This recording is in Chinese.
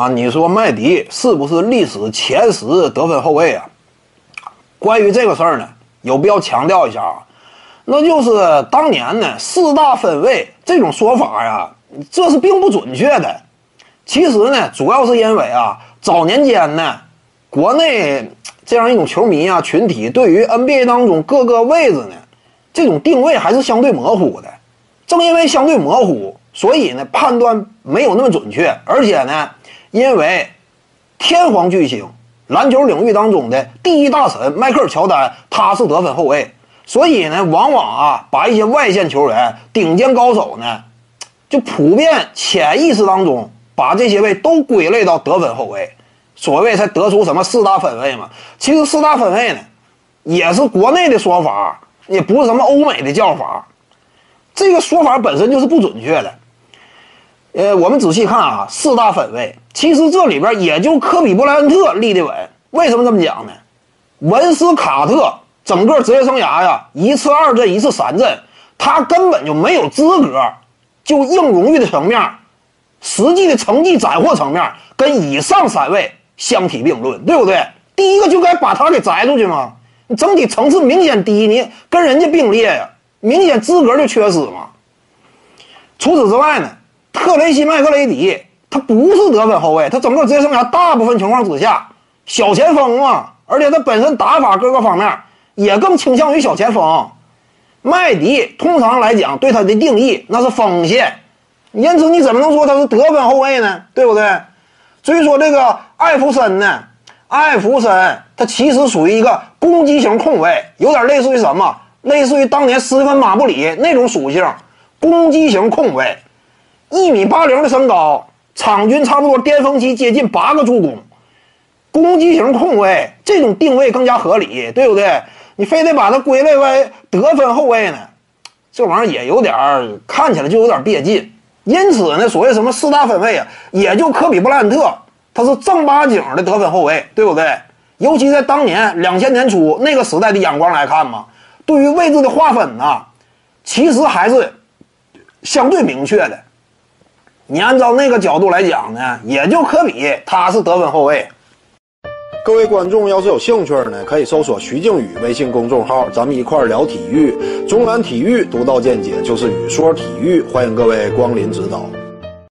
啊，你说麦迪是不是历史前十得分后卫啊？关于这个事儿呢，有必要强调一下啊，那就是当年呢四大分位这种说法呀，这是并不准确的。其实呢，主要是因为啊，早年间呢，国内这样一种球迷啊群体对于 NBA 当中各个位置呢，这种定位还是相对模糊的。正因为相对模糊，所以呢判断没有那么准确，而且呢，因为天皇巨星。篮球领域当中的第一大神迈克尔乔丹，他是得分后卫，所以呢，往往啊，把一些外线球员、顶尖高手呢，就普遍潜意识当中把这些位都归类到得分后卫，所谓才得出什么四大分位嘛。其实四大分位呢，也是国内的说法，也不是什么欧美的叫法，这个说法本身就是不准确的。呃，我们仔细看啊，四大分位，其实这里边也就科比布莱恩特立得稳。为什么这么讲呢？文斯卡特整个职业生涯呀，一次二阵，一次三阵，他根本就没有资格就硬荣誉的层面、实际的成绩斩获层面跟以上三位相提并论，对不对？第一个就该把他给摘出去嘛。你整体层次明显低，你跟人家并列呀，明显资格就缺失嘛。除此之外呢？特雷西·麦克雷迪，他不是得分后卫，他整个职业生涯大部分情况之下小前锋嘛，而且他本身打法各个方面也更倾向于小前锋。麦迪通常来讲对他的定义那是锋线，因此你怎么能说他是得分后卫呢？对不对？至于说这个艾弗森呢，艾弗森他其实属于一个攻击型控卫，有点类似于什么？类似于当年斯蒂芬·马布里那种属性，攻击型控卫。一米八零的身高，场均差不多巅峰期接近八个助攻，攻击型控卫这种定位更加合理，对不对？你非得把它归类为得分后卫呢？这玩意儿也有点儿看起来就有点别劲。因此呢，所谓什么四大分位啊，也就科比布莱恩特他是正八经的得分后卫，对不对？尤其在当年两千年初那个时代的眼光来看嘛，对于位置的划分呢，其实还是相对明确的。你按照那个角度来讲呢，也就科比他是得分后卫。各位观众要是有兴趣呢，可以搜索徐静宇微信公众号，咱们一块儿聊体育。中南体育独到见解就是语说体育，欢迎各位光临指导。